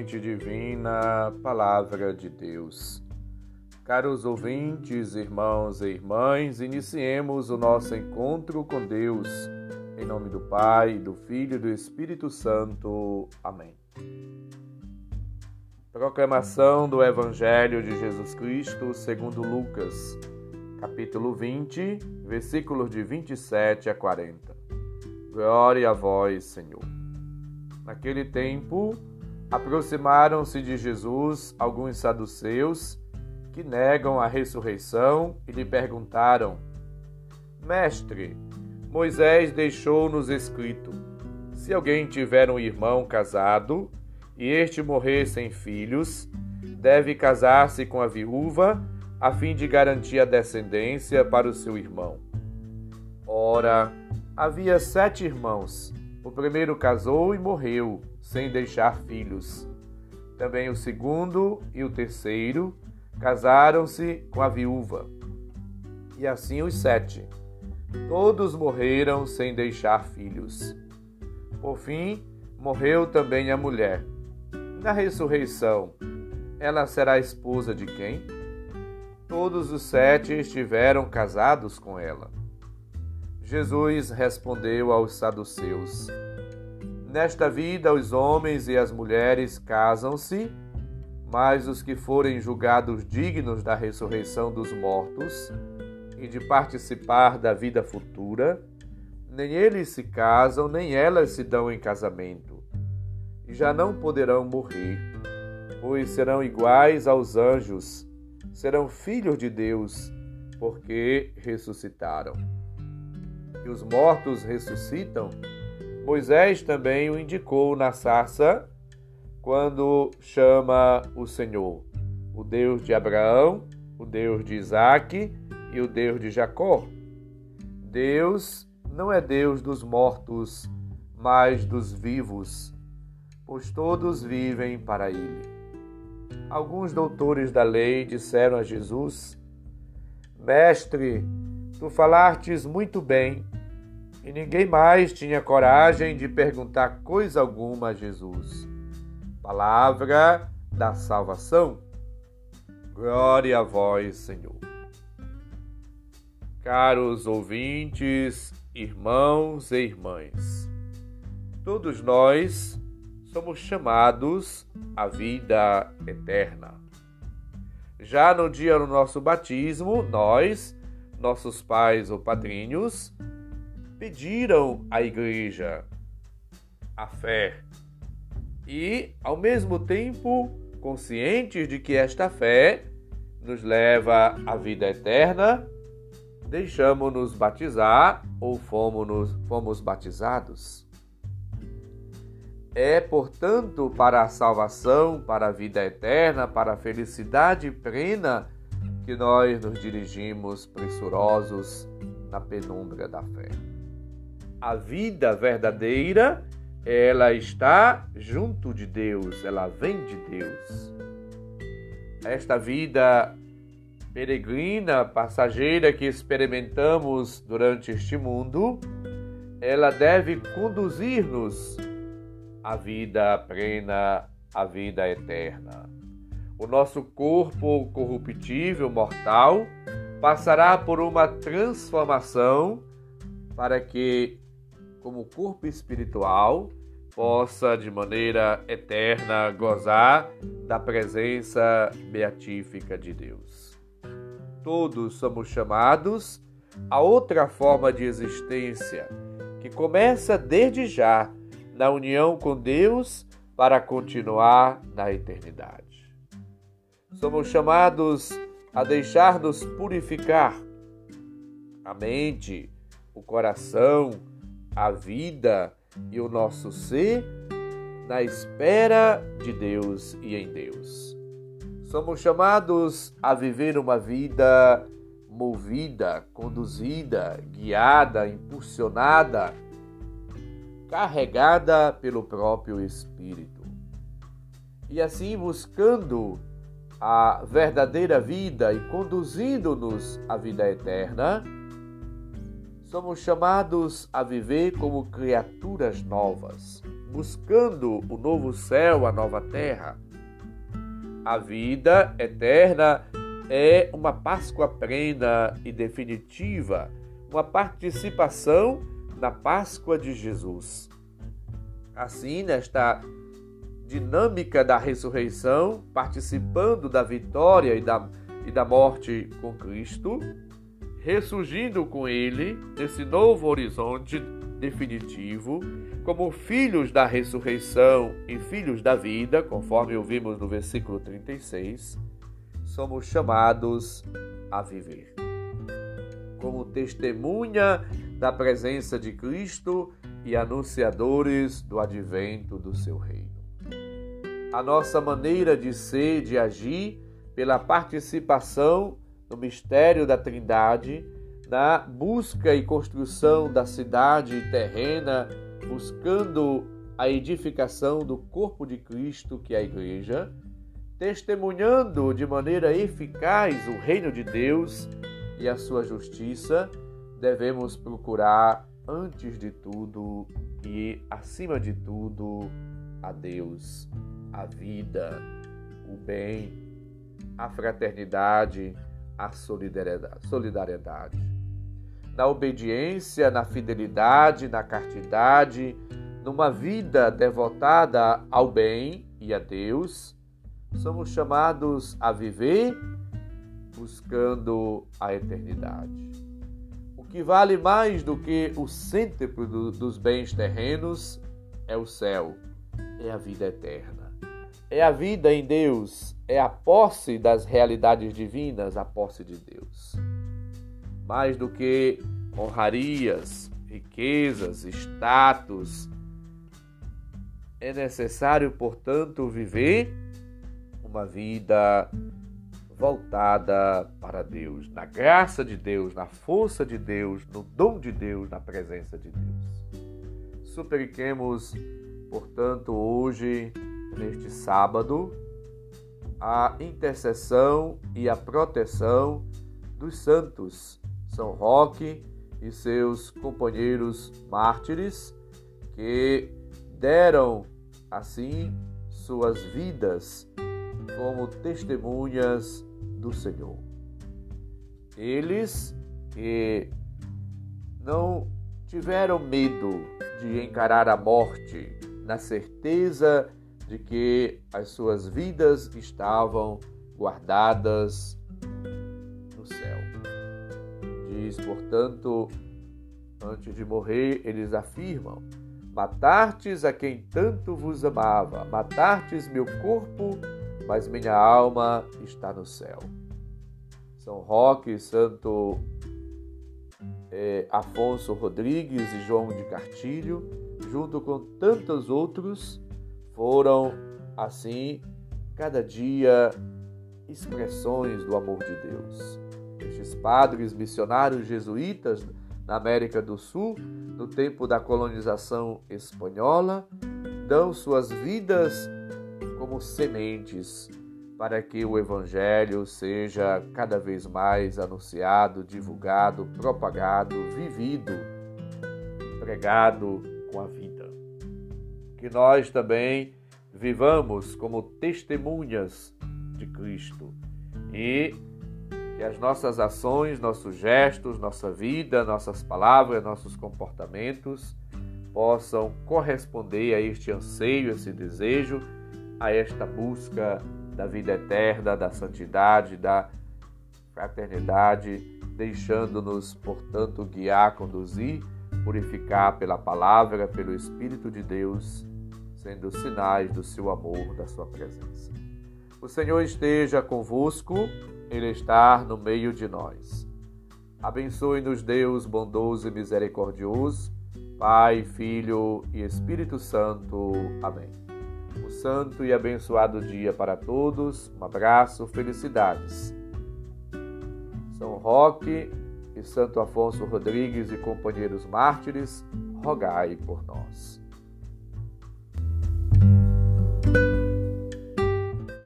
divina, Palavra de Deus. Caros ouvintes, irmãos e irmãs, iniciemos o nosso encontro com Deus. Em nome do Pai, do Filho e do Espírito Santo. Amém. Proclamação do Evangelho de Jesus Cristo segundo Lucas, capítulo 20, versículos de 27 a 40. Glória a vós, Senhor. Naquele tempo, aproximaram-se de Jesus alguns saduceus que negam a ressurreição e lhe perguntaram: Mestre, Moisés deixou-nos escrito: se alguém tiver um irmão casado e este morrer sem filhos, deve casar-se com a viúva a fim de garantir a descendência para o seu irmão. Ora, havia sete irmãos. O primeiro casou e morreu, sem deixar filhos. Também o segundo e o terceiro casaram-se com a viúva. E assim os sete. Todos morreram sem deixar filhos. Por fim, morreu também a mulher. Na ressurreição, ela será esposa de quem? Todos os sete estiveram casados com ela. Jesus respondeu aos saduceus: Nesta vida os homens e as mulheres casam-se, mas os que forem julgados dignos da ressurreição dos mortos e de participar da vida futura, nem eles se casam, nem elas se dão em casamento, e já não poderão morrer, pois serão iguais aos anjos, serão filhos de Deus, porque ressuscitaram. Que os mortos ressuscitam, Moisés também o indicou na sarça quando chama o Senhor, o Deus de Abraão, o Deus de Isaac e o Deus de Jacó. Deus não é Deus dos mortos, mas dos vivos, pois todos vivem para Ele. Alguns doutores da lei disseram a Jesus: Mestre, tu falastes muito bem e ninguém mais tinha coragem de perguntar coisa alguma a Jesus. Palavra da salvação. Glória a vós, Senhor. Caros ouvintes, irmãos e irmãs, todos nós somos chamados à vida eterna. Já no dia do nosso batismo, nós, nossos pais ou padrinhos, pediram à igreja a fé e, ao mesmo tempo, conscientes de que esta fé nos leva à vida eterna, deixamos-nos batizar ou fomos, fomos batizados. É, portanto, para a salvação, para a vida eterna, para a felicidade plena, que nós nos dirigimos pressurosos na penumbra da fé a vida verdadeira, ela está junto de Deus, ela vem de Deus. Esta vida peregrina, passageira que experimentamos durante este mundo, ela deve conduzir-nos à vida plena, à vida eterna. O nosso corpo corruptível, mortal, passará por uma transformação para que como corpo espiritual, possa de maneira eterna gozar da presença beatífica de Deus. Todos somos chamados a outra forma de existência, que começa desde já na união com Deus para continuar na eternidade. Somos chamados a deixar-nos purificar a mente, o coração, a vida e o nosso ser na espera de Deus e em Deus. Somos chamados a viver uma vida movida, conduzida, guiada, impulsionada, carregada pelo próprio Espírito. E assim buscando a verdadeira vida e conduzindo-nos à vida eterna, somos chamados a viver como criaturas novas, buscando o novo céu, a nova terra. A vida eterna é uma Páscoa plena e definitiva, uma participação na Páscoa de Jesus. Assim, nesta dinâmica da ressurreição, participando da vitória e da, e da morte com Cristo, ressurgindo com Ele nesse novo horizonte definitivo, como filhos da ressurreição e filhos da vida, conforme ouvimos no versículo 36, somos chamados a viver. Como testemunha da presença de Cristo e anunciadores do advento do seu reino. A nossa maneira de ser, de agir, pela participação no mistério da Trindade, na busca e construção da cidade terrena, buscando a edificação do corpo de Cristo, que é a Igreja, testemunhando de maneira eficaz o reino de Deus e a sua justiça, devemos procurar, antes de tudo e acima de tudo, a Deus a vida, o bem, a fraternidade, a solidariedade. Na obediência, na fidelidade, na castidade, numa vida devotada ao bem e a Deus, somos chamados a viver buscando a eternidade. O que vale mais do que o cêntuplo dos bens terrenos é o céu, é a vida eterna é a vida em Deus, é a posse das realidades divinas, a posse de Deus. Mais do que honrarias, riquezas, status, é necessário, portanto, viver uma vida voltada para Deus, na graça de Deus, na força de Deus, no dom de Deus, na presença de Deus. Supliquemos, portanto, hoje neste sábado, a intercessão e a proteção dos santos São Roque e seus companheiros mártires que deram assim suas vidas como testemunhas do Senhor. Eles que não tiveram medo de encarar a morte na certeza de que as suas vidas estavam guardadas no céu. Diz, portanto, antes de morrer, eles afirmam: Matartes a quem tanto vos amava, matartes meu corpo, mas minha alma está no céu. São Roque, Santo é, Afonso Rodrigues e João de Cartilho, junto com tantos outros, foram, assim, cada dia expressões do amor de Deus. Estes padres missionários jesuítas na América do Sul, no tempo da colonização espanhola, dão suas vidas como sementes para que o Evangelho seja cada vez mais anunciado, divulgado, propagado, vivido, pregado com a vida que nós também vivamos como testemunhas de Cristo. E que as nossas ações, nossos gestos, nossa vida, nossas palavras, nossos comportamentos possam corresponder a este anseio, esse desejo, a esta busca da vida eterna, da santidade, da fraternidade, deixando-nos, portanto, guiar, conduzir, purificar pela palavra, pelo Espírito de Deus sendo sinais do seu amor, da sua presença. O Senhor esteja convosco, Ele está no meio de nós. Abençoe-nos, Deus bondoso e misericordioso, Pai, Filho e Espírito Santo. Amém. Um santo e abençoado dia para todos. Um abraço, felicidades. São Roque e Santo Afonso Rodrigues e companheiros mártires, rogai por nós.